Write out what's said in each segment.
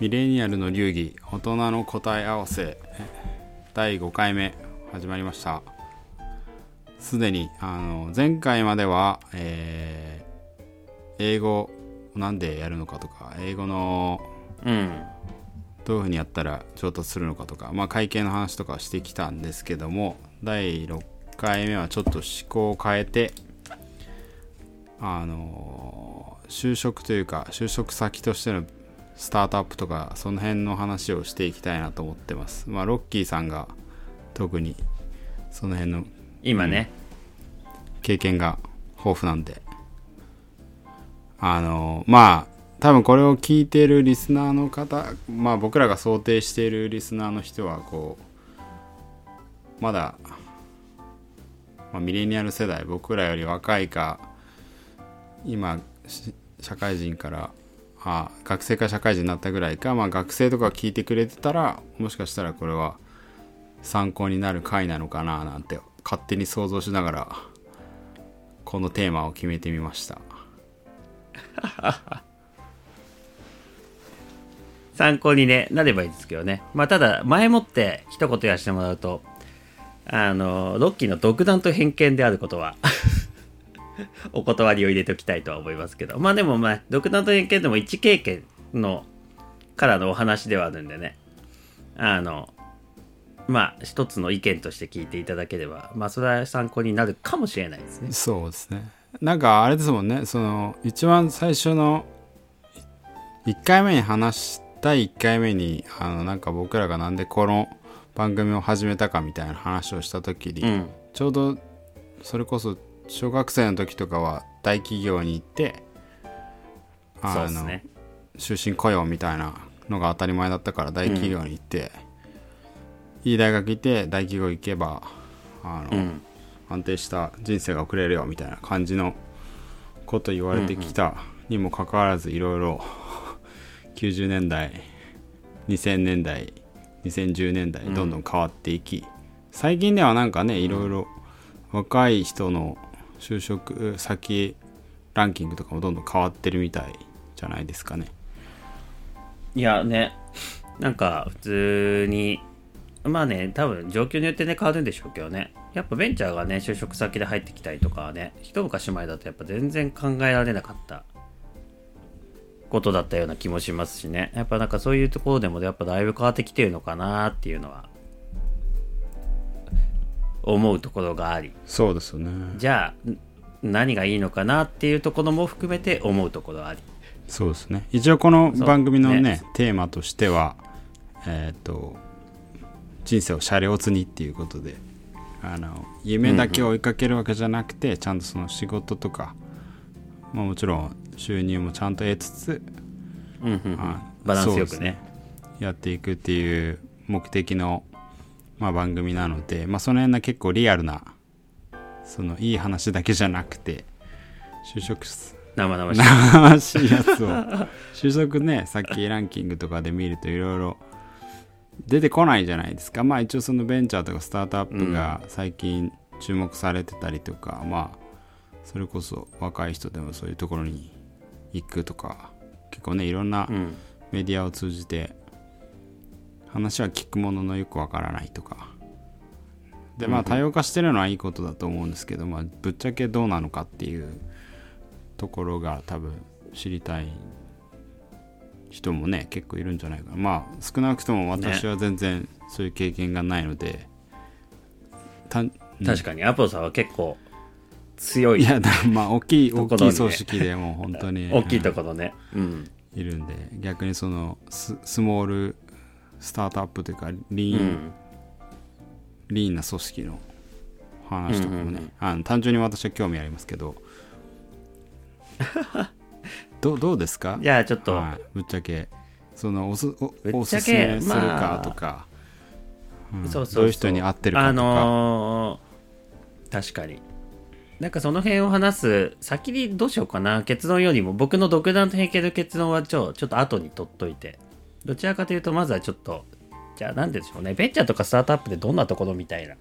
ミレニアルの流儀大人の答え合わせ。第5回目始まりました。すでにあの前回までは、えー英語なんでやるのかとか英語のうん。どういうふうにやったら上達するのかとか、まあ、会計の話とかしてきたんですけども第6回目はちょっと思考を変えてあの就職というか就職先としてのスタートアップとかその辺の話をしていきたいなと思ってます。まあロッキーさんが特にその辺の今ね、経験が豊富なんで。あのまあ多分これを聞いているリスナーの方まあ僕らが想定しているリスナーの人はこうまだ、まあ、ミレニアル世代僕らより若いか今し社会人からあ学生か社会人になったぐらいか、まあ、学生とか聞いてくれてたらもしかしたらこれは参考になる回なのかななんて勝手に想像しながらこのテーマを決めてみました 参考に、ね、なればいいですけどね。まあ、ただ、前もって一言言わせてもらうと、あの、ロッキーの独断と偏見であることは、お断りを入れておきたいとは思いますけど。まあでも、まあ、独断と偏見でも一経験の、からのお話ではあるんでね。あの、まあ、一つの意見として聞いていただければ、まあ、それは参考になるかもしれないですね。そうですねなんかあれですもんねその一番最初の1回目に話した1回目にあのなんか僕らがなんでこの番組を始めたかみたいな話をした時に、うん。ちょうどそれこそ小学生の時とかは大企業に行ってあそうですね。終身雇用みたいなのが当たり前だったから大企業に行って、いい大学行って大企業行けばあの、うん。安定した人生が送れるよみたいな感じのこと言われてきたにもかかわらずいろいろ90年代2000年代2010年代どんどん変わっていき、最近ではなんかねいろいろ若い人の就職先ランキングとかもどんどん変わってるみたいじゃないですかねいやね、なんか普通に、まあね、多分状況によってね、変わるんでしょうけどね。やっぱベンチャーがね、就職先で入ってきたりとかはね、一昔前だとやっぱ全然考えられなかったことだったような気もしますしね。やっぱなんかそういうところでもやっぱだいぶ変わってきてるのかなっていうのは、思うところがあり。そうですよねじゃあ、ん何がいいのかなっていうところも含めて思うところあり。そうですね一応この番組のねねテーマとしてはえっ、と人生をシャレオツにっていうことであの夢だけを追いかけるわけじゃなくて、ちゃんとその仕事とか、まあ、もちろん収入もちゃんと得つつ、うんうんうんあバランスよくそうですね。やっていくっていう目的の、まあ、番組なので、まあ、その辺の結構リアルなそのいい話だけじゃなくて就職す生々しい。生々しいやつを 就職ねさっきランキングとかで見るといろいろ出てこないじゃないですかまあ一応そのベンチャーとかスタートアップが最近注目されてたりとか、まあそれこそ若い人でもそういうところに行くとか結構ねいろんなうん。メディアを通じて話は聞くもののよくわからないとか。でまあ多様化してるのはいいことだと思うんですけど、まあ、ぶっちゃけどうなのかっていうところが多分知りたい人もね結構いるんじゃないかな。まあ少なくとも私は全然そういう経験がないので、たん確かに。アポロさんは結構強いいやだまあ大きい大きい組織でもう本当に 大きいところね。うん。いるんで逆にそのススモールスタートアップというかリーン、うん。リーンな組織の話とかもね、うんうんうん。あの単純に私は興味ありますけど。どうどうですか？じゃあちょっと、はい、ぶっちゃけ。そのおすおおすすめするかまあとか、うん。そうそうそう。どういう人に合ってるかとか、あのー確かに。なんかその辺を話す先にどうしようかな。結論よりも僕の独断と偏見の結論はちょちょっと後に取っといてどちらかというとまずはちょっとじゃあ何でしょうねベンチャーとかスタートアップでどんなところみたいな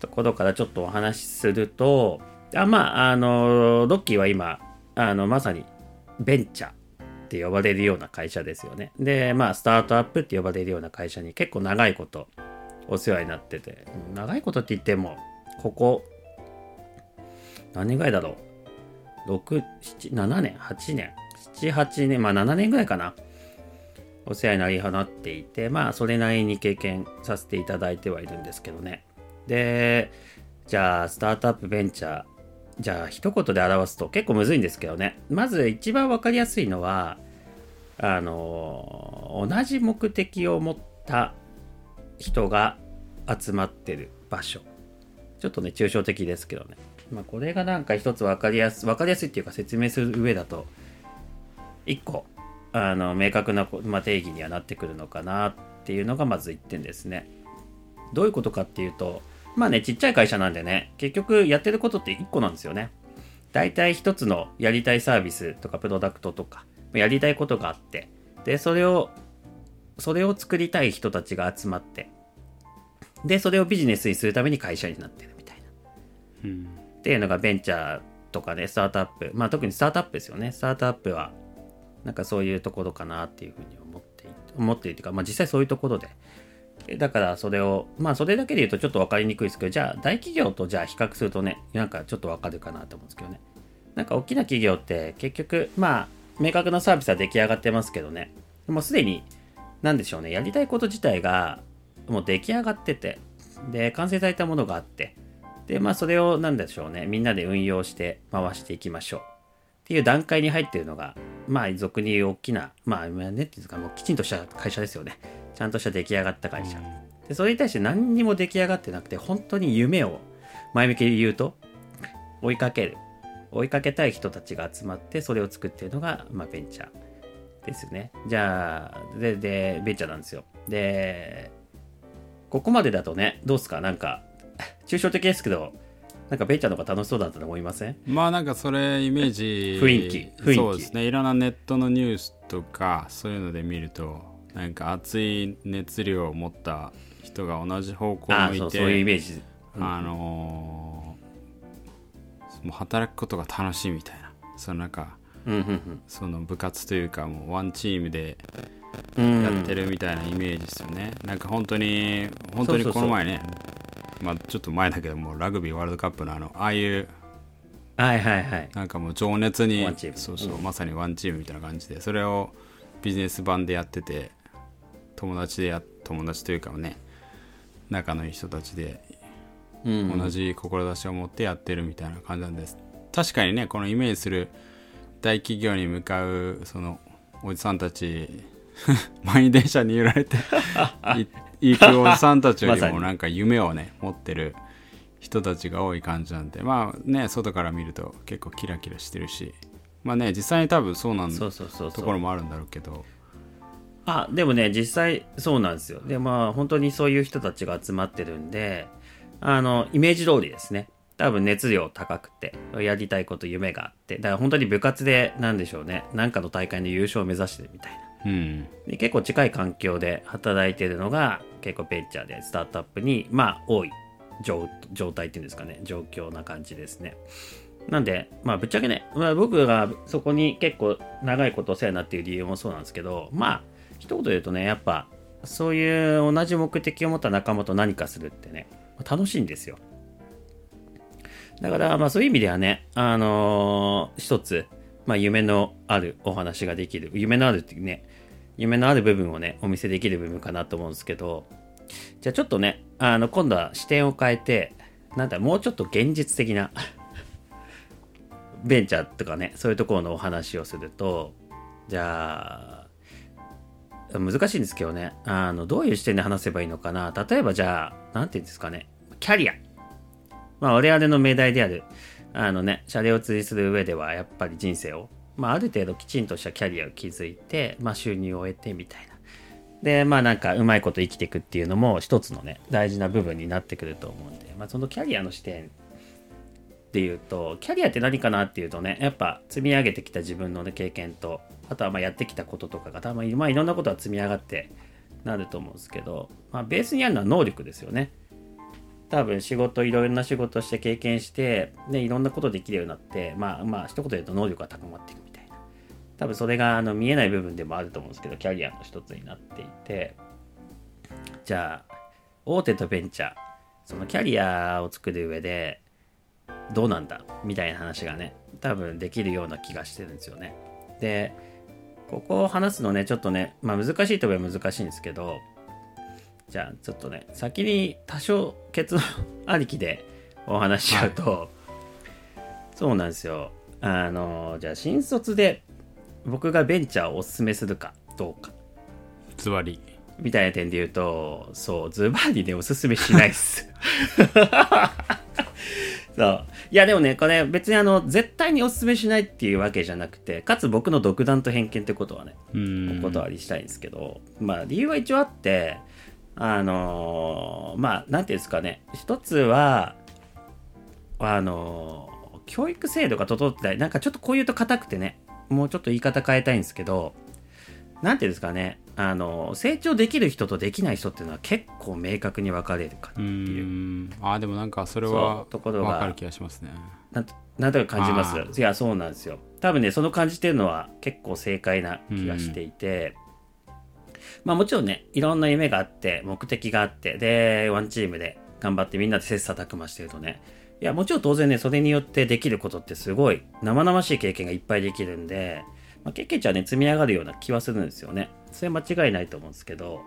ところからちょっとお話しするとあまああのロッキーは今あのまさにベンチャーって呼ばれるような会社ですよね。で、まあ、スタートアップって呼ばれるような会社に結構長いことお世話になってて、長いことって言っても、ここ、何年ぐらいだろう。6、7、7年、8年、7、8年、まあ7年ぐらいかな。お世話になり放っていて、まあそれなりに経験させていただいてはいるんですけどね。で、じゃあ、スタートアップベンチャー、じゃあ一言で表すと結構むずいんですけどね。まず一番わかりやすいのは、あの、同じ目的を持った人が集まってる場所。ちょっとね、抽象的ですけどね。まあこれがなんか一つわかりやすい、わかりやすいっていうか説明する上だと、一個、あの、明確な、まあ、定義にはなってくるのかなっていうのがまず一点ですね。どういうことかっていうと、まあね、ちっちゃい会社なんでね、結局やってることって1個なんですよね。大体1つのやりたいサービスとかプロダクトとか、やりたいことがあって、で、それを、それを作りたい人たちが集まって、で、それをビジネスにするために会社になってるみたいな。うん、っていうのがベンチャーとかね、スタートアップ。まあ特にスタートアップですよね。スタートアップは、なんかそういうところかなっていうふうに思って思っているというか、まあ実際そういうところで、だからそれを、まあそれだけで言うとちょっと分かりにくいですけど、じゃあ大企業とじゃあ比較するとね、なんかちょっと分かるかなと思うんですけどね。なんか大きな企業って結局、まあ明確なサービスは出来上がってますけどね、もうすでに、なんでしょうね、やりたいこと自体がもう出来上がってて、で、完成されたものがあって、で、まあそれをなんでしょうね、みんなで運用して回していきましょう。っていう段階に入ってるのが、まあ俗に大きな、まあねっていうかもうきちんとした会社ですよね。ちゃんとした出来上がった会社。で、それに対して何にも出来上がってなくて、本当に夢を前向きに言うと、追いかける。追いかけたい人たちが集まって、それを作ってるのが、まあ、ベンチャーですよね。じゃあ、で、で、ベンチャーなんですよ。で、ここまでだとね、どうすか？なんか、抽象的ですけど、なんかベンチャーの方が楽しそうだったと思いません？まあなんかそれイメージ雰囲気雰囲気。そうですね。いろんなネットのニュースとかそういうので見るとなんか熱い熱量を持った人が同じ方向あ向いてそうそういうイメージ。あのーもう働くことが楽しいみたいな。そのなんかうんうん。その部活というかもうワンチームでうん。やってるみたいなイメージですよね、なんか本当に本当にこの前ねまあちょっと前だけどもうラグビーワールドカップのあのああいうはいはいはい。なんかもう情熱にそうそう、うんまさにワンチームみたいな感じでそれをビジネス版でやってて友達でや友達というかね仲のいい人たちでうん。同じ志を持ってやってるみたいな感じなんです、確かにねこのイメージする大企業に向かうそのおじさんたち 満員電車に揺られて い行くおじさんたちよりも なんか夢をね持ってる人たちが多い感じなんでまあね外から見ると結構キラキラしてるしまあね実際に多分そうなんそうそうそうと。ころもあるんだろうけどあ、でもね、実際そうなんですよ。で、まあ本当にそういう人たちが集まってるんで、あの、イメージ通りですね。多分熱量高くて、やりたいこと夢があって、だから本当に部活で、なんでしょうね、なんかの大会の優勝を目指してるみたいな。うん。で結構近い環境で働いてるのが結構ベンチャーでスタートアップにまあ多い状態っていうんですかね。状況な感じですね。なんでまあぶっちゃけね、まあ、僕がそこに結構長いことお世話になっている理由もそうなんですけどまあ一言で言うとねやっぱそういう同じ目的を持った仲間と何かするってね楽しいんですよ。だからまあそういう意味ではねあのー一つまあ夢のあるお話ができる夢のあるっていうね夢のある部分をね、お見せできる部分かなと思うんですけど、じゃあちょっとね、あの、今度は視点を変えて、なんだ、もうちょっと現実的な、ベンチャーとかね、そういうところのお話をすると、じゃあ、難しいんですけどね、あの、どういう視点で話せばいいのかな。例えばじゃあ、なんていうんですかね、キャリア。まあ、我々の命題である、あのね、謝礼を通じする上では、やっぱり人生をまあ、ある程度きちんとしたキャリアを築いて、まあ、収入を得てみたいな。で、まあなんかうまいこと生きていくっていうのも一つのね、大事な部分になってくると思うんで、まあそのキャリアの視点っていうと、キャリアって何かなっていうとね、やっぱ積み上げてきた自分の、ね、経験と、あとはまあやってきたこととかが、たまに、まあいろんなことが積み上がってなると思うんですけど、まあベースにあるのは能力ですよね。多分仕事いろいろな仕事して経験してでいろんなことできるようになってまあまあ一言で言うと能力が高まっていくみたいな。多分それがあの見えない部分でもあると思うんですけどキャリアの一つになっていて。じゃあ大手とベンチャー。そのキャリアを作る上でどうなんだ？みたいな話がね多分できるような気がしてるんですよね。でここを話すのねちょっとねまあ難しいといえば難しいんですけどじゃあちょっとね先に多少結論ありきでお話ししちゃうと、そうなんですよ。あのじゃあ新卒で僕がベンチャーをおすすめするかどうか。ズバリ。みたいな点で言うとそうズバリねおすすめしないっす。そう。いやでもねこれ別にあの絶対におすすめしないっていうわけじゃなくてかつ僕の独断と偏見ってことはねうん。お断りしたいんですけど、まあ理由は一応あってあのーまあなんていうんですかね。一つはあのー教育制度が整ってないなんかちょっとこう言うと硬くてねもうちょっと言い方変えたいんですけどなんていうんですかね。あのー成長できる人とできない人っていうのは結構明確に分かれるかなってう。いうん。あーでもなんかそれそはうところが分かる気がしますね。なんとなんとなく感じまあすいやそうなんですよ。多分ねその感じてるのは結構正解な気がしていて、まあもちろんねいろんな夢があって目的があってでワンチームで頑張ってみんなで切磋琢磨してるとね。いやもちろん当然ねそれによってできることってすごい生々しい経験がいっぱいできるんで、まあ、経験値はね積み上がるような気はするんですよね。それは間違いないと思うんですけど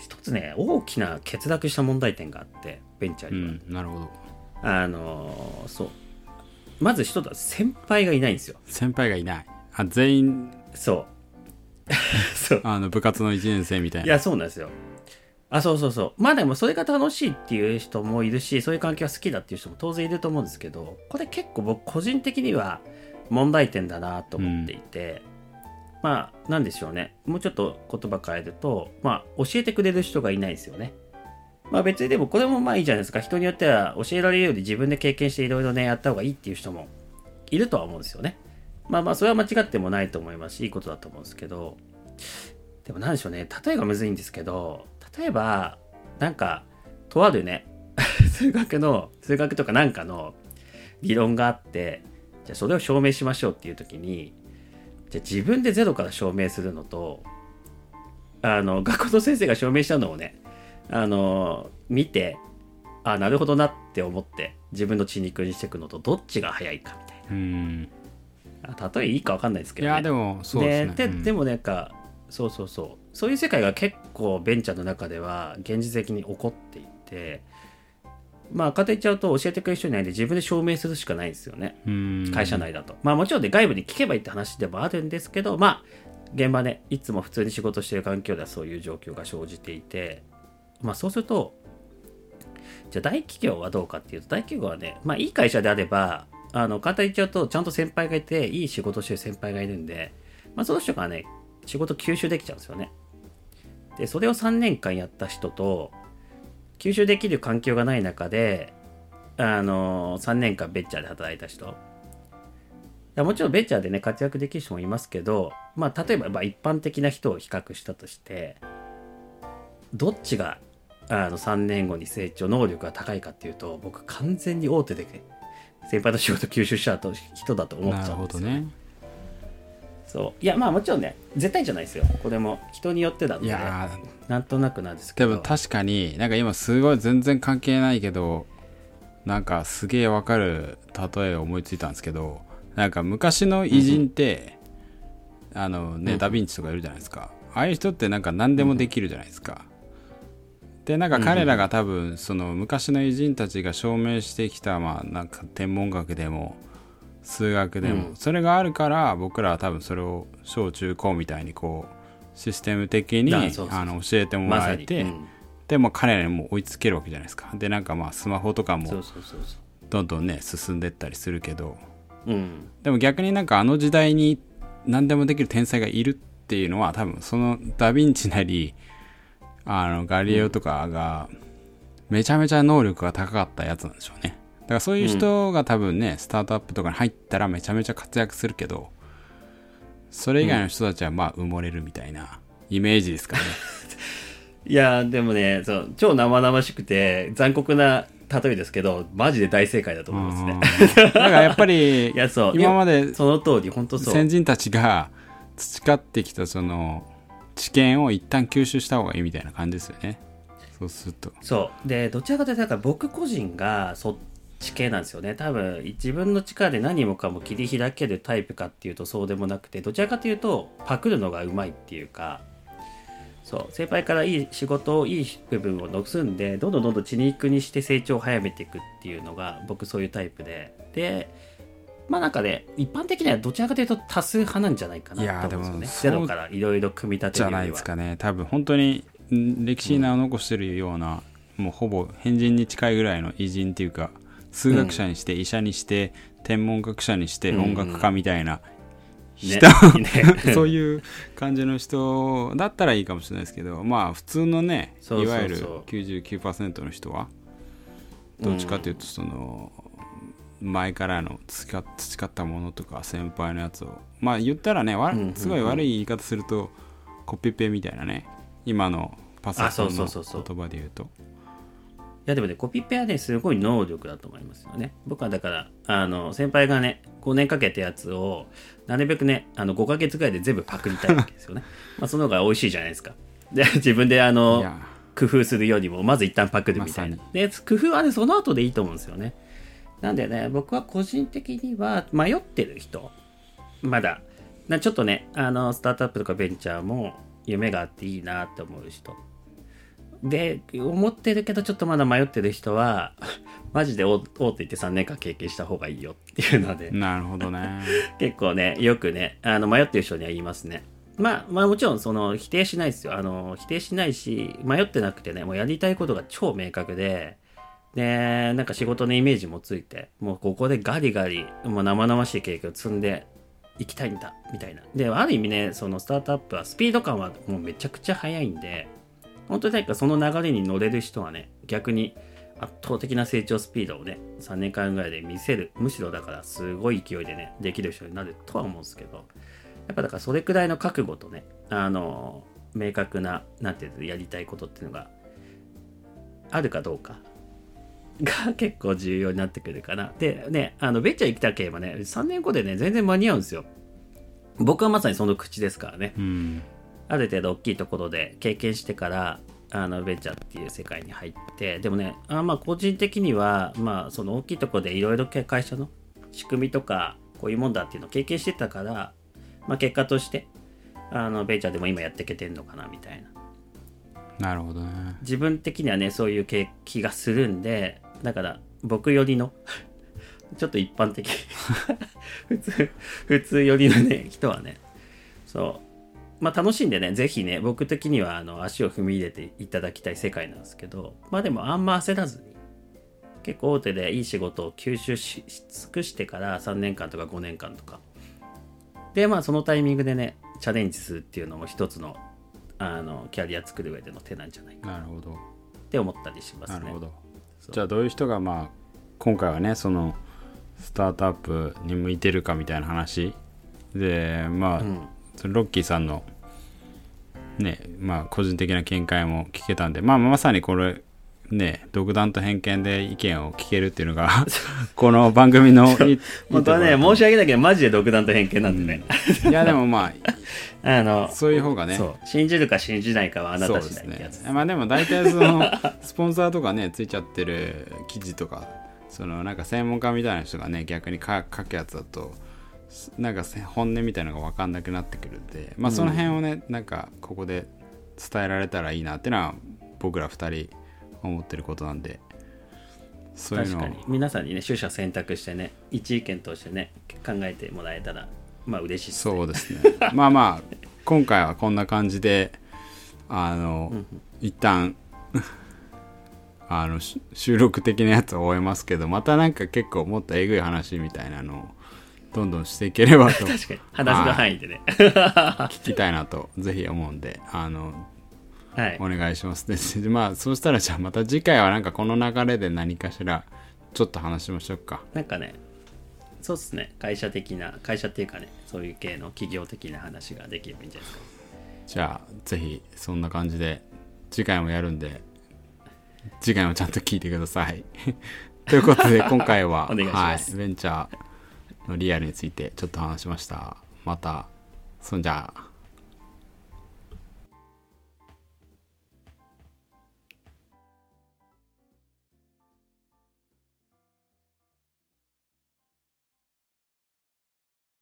一つね大きな欠落した問題点があってベンチャーうには、んなるほど。あのーそう。まず一つは先輩がいないんですよ。先輩がいない。あ全員そう そう。あの部活の1年生みたいな。いやそうなんですよ。あそうそうそう。まあでもそれが楽しいっていう人もいるしそういう環境が好きだっていう人も当然いると思うんですけどこれ結構僕個人的には問題点だなと思っていて、まあなんでしょうね。もうちょっと言葉変えるとまあ教えてくれる人がいないんですよね。まあ別にでもこれもまあいいじゃないですか。人によっては教えられるより自分で経験していろいろねやった方がいいっていう人もいるとは思うんですよねまあまあそれは間違ってもないと思いますしいいことだと思うんですけど。でもなんでしょうね例えがむずいんですけど例えばなんかとあるね 数学の数学とかなんかの理論があってじゃあそれを証明しましょうっていう時にじゃあ自分でゼロから証明するのとあの学校の先生が証明したのをねあの見てあなるほどなって思って自分の血肉にしていくのとどっちが早いかみたいな。例えいいか分かんないですけど、ね、いやでもそうですね。うん。ででもなんかそうそうそう。そういう世界が結構ベンチャーの中では現実的に起こっていてまあかと言っちゃうと教えてくれる人いないんで自分で証明するしかないんですよね。うん。会社内だと、まあもちろんで外部に聞けばいいって話でもあるんですけどまあ現場ねいつも普通に仕事してる環境ではそういう状況が生じていてまあそうするとじゃあ大企業はどうかっていうと大企業はねまあいい会社であればあの簡単に言っちゃうとちゃんと先輩がいていい仕事してる先輩がいるんでまあその人がね仕事吸収できちゃうんですよね。でそれを3年間やった人と吸収できる環境がない中であの3年間ベンチャーで働いた人。もちろんベンチャーでね活躍できる人もいますけど、まあ、例えばまあ一般的な人を比較したとしてどっちがあの3年後に成長能力が高いかっていうと僕完全に大手で先輩の仕事吸収した人だと思っちゃうんですよほどね。そう。いやまあもちろんね絶対じゃないですよ。これも人によってだっていやなんとなくなんですけど。でも確かになんか今すごい全然関係ないけどなんかすげえわかる例えを思いついたんですけどなんか昔の偉人って、あのね、うん。ダヴィンチとかいるじゃないですか。ああいう人ってなんか何でもできるじゃないですか、でなんか彼らが多分その昔の偉人たちが証明してきたまあなんか天文学でも数学でも、うん。それがあるから僕らは多分それを小中高みたいにこうシステム的にあの教えてもらえて、うん。でも彼らにも追いつけるわけじゃないですか。でなんかまあスマホとかもどんどんね進んでったりするけど。ううん。でも逆になんかあの時代に何でもできる天才がいるっていうのは多分そのダ・ヴィンチなりあのガリレオとかがめちゃめちゃ能力が高かったやつなんでしょうね。だからそういう人が多分ね、スタートアップとかに入ったらめちゃめちゃ活躍するけどそれ以外の人たちはまあ埋もれるみたいなイメージですかね。いやでもねそう超生々しくて残酷な例えですけどマジで大正解だと思いますね。うん。だからやっぱり いやそう。今までその通り本当そう。先人たちが培ってきたその知見を一旦吸収した方がいいみたいな感じですよね。そうすると。そう。でどちらかというとだから僕個人がそっち系なんですよね。多分自分の力で何もかも切り開けるタイプかっていうとそうでもなくてどちらかというとパクるのがうまいっていうかそう。先輩からいい仕事をいい部分を盗んでどんどんどんどん血肉にして成長を早めていくっていうのが僕そういうタイプで。でまあなんかね一般的にはどちらかというと多数派なんじゃないかいやなと思うんでもゼロからいろいろ組み立てじゃないですかね。多分本当にん歴史に名を残してるような、もうほぼ変人に近いぐらいの偉人っていうか数学者にして、医者にして天文学者にしてうん。音楽家みたいなね人、ね。そういう感じの人だったらいいかもしれないですけどまあ普通のねいわゆる99%の人はどっちかというとその、前からの培ったものとか先輩のやつをまあ言ったらねわうんうんうんすごい悪い言い方するとコピペみたいなね今のパソコンの言葉で言うといやでもね、コピペはね、すごい能力だと思いますよね。僕はだから、あの、先輩がね、5年かけたやつを、なるべくね、あの、5ヶ月ぐらいで全部パクりたいわけですよね。まあ、その方が美味しいじゃないですか。で、自分であいの、や工夫するよりも、まず一旦パクるみたいなまさ。で、工夫はね、その後でいいと思うんですよね。なんでね、僕は個人的には、迷ってる人、まだ、なちょっとね、あの、スタートアップとかベンチャーも夢があっていいなって思う人。で、思ってるけど、ちょっとまだ迷ってる人は、マジで大大手行って3年間経験した方がいいよっていうので、なるほどね 結構ね、よくね、あの迷ってる人には言いますね。まあ、まあもちろんその否定しないですよ。あの、否定しないし、迷ってなくてね、もうやりたいことが超明確で、で、なんか仕事のイメージもついて、もうここでガリガリ、もう生々しい経験を積んでいきたいんだ、みたいな。で、ある意味ね、そのスタートアップはスピード感はもうめちゃくちゃ速いんで、本当になんかその流れに乗れる人はね、逆に圧倒的な成長スピードをね、3年間ぐらいで見せる。むしろだからすごい勢いでね、できる人になるとは思うんですけど、やっぱだからそれくらいの覚悟とね、あの、明確な、なんていうの、やりたいことっていうのがあるかどうかが結構重要になってくるかな。で、ね、あの、ベンチャー行きたければね、3年後でね、全然間に合うんですよ。僕はまさにその口ですからね。うんある程度大きいところで経験してからあのベンチャーっていう世界に入ってでもねあまあ個人的にはまあその大きいところでいろいろ会社の仕組みとかこういうもんだっていうのを経験してたから、まあ、結果としてあのベンチャーでも今やっていけてんのかなみたいななるほどね自分的にはねそういう気気がするんでだから僕よりの ちょっと一般的 普通普通よりのね人はねそう。まあ楽しんでねぜひね僕的にはあの足を踏み入れていただきたい世界なんですけどまあでもあんま焦らずに結構大手でいい仕事を吸収しし尽くしてから3年間とか5年間とか。でまあそのタイミングでねチャレンジするっていうのも一つのあのキャリア作る上での手なんじゃないかなるほど。って思ったりしますね。なるほどじゃあどういう人がまあ今回はねそのスタートアップに向いてるかみたいな話。でまあ、うん。ロッキーさんのねまあ個人的な見解も聞けたんでまあまさにこれね独断と偏見で意見を聞けるっていうのが この番組のいい 本当はね、申し訳ないけど、マジで独断と偏見なんでね。いやでもまあ のあ、そういう方がね信じるか信じないかはあなた次第ってやつ。ねまあでも大体その スポンサーとかねついちゃってる記事とかそのなんか専門家みたいな人がね逆に書書くやつだとなんかせ本音みたいなのが分かんなくなってくるんでまあその辺をね、なんかここで伝えられたらいいなっていうのは僕ら2人思ってることなんでそういうのを確かに。皆さんにね、取捨選択してね、一意見としてね、考えてもらえたら、まあ嬉しいね。そうですねまあまあ今回はこんな感じであの、一旦あのし収録的なやつを終えますけどまたなんか結構もっとえぐい話みたいなのをどんどんしていければと確かに。話の範囲でね。聞きたいなとぜひ思うんであのはいお。願いしますで まあそうしたらじゃあまた次回はなんかこの流れで何かしらちょっと話しましょうかなんかね、そうっすね。会社的な、会社っていうかね、そういう系の企業的な話ができればいいんじゃないですか。じゃあぜひそんな感じで次回もやるんで次回もちゃんと聞いてください ということで今回は はい、ベンチャーのリアルについてちょっと話しましたまたそんじゃあ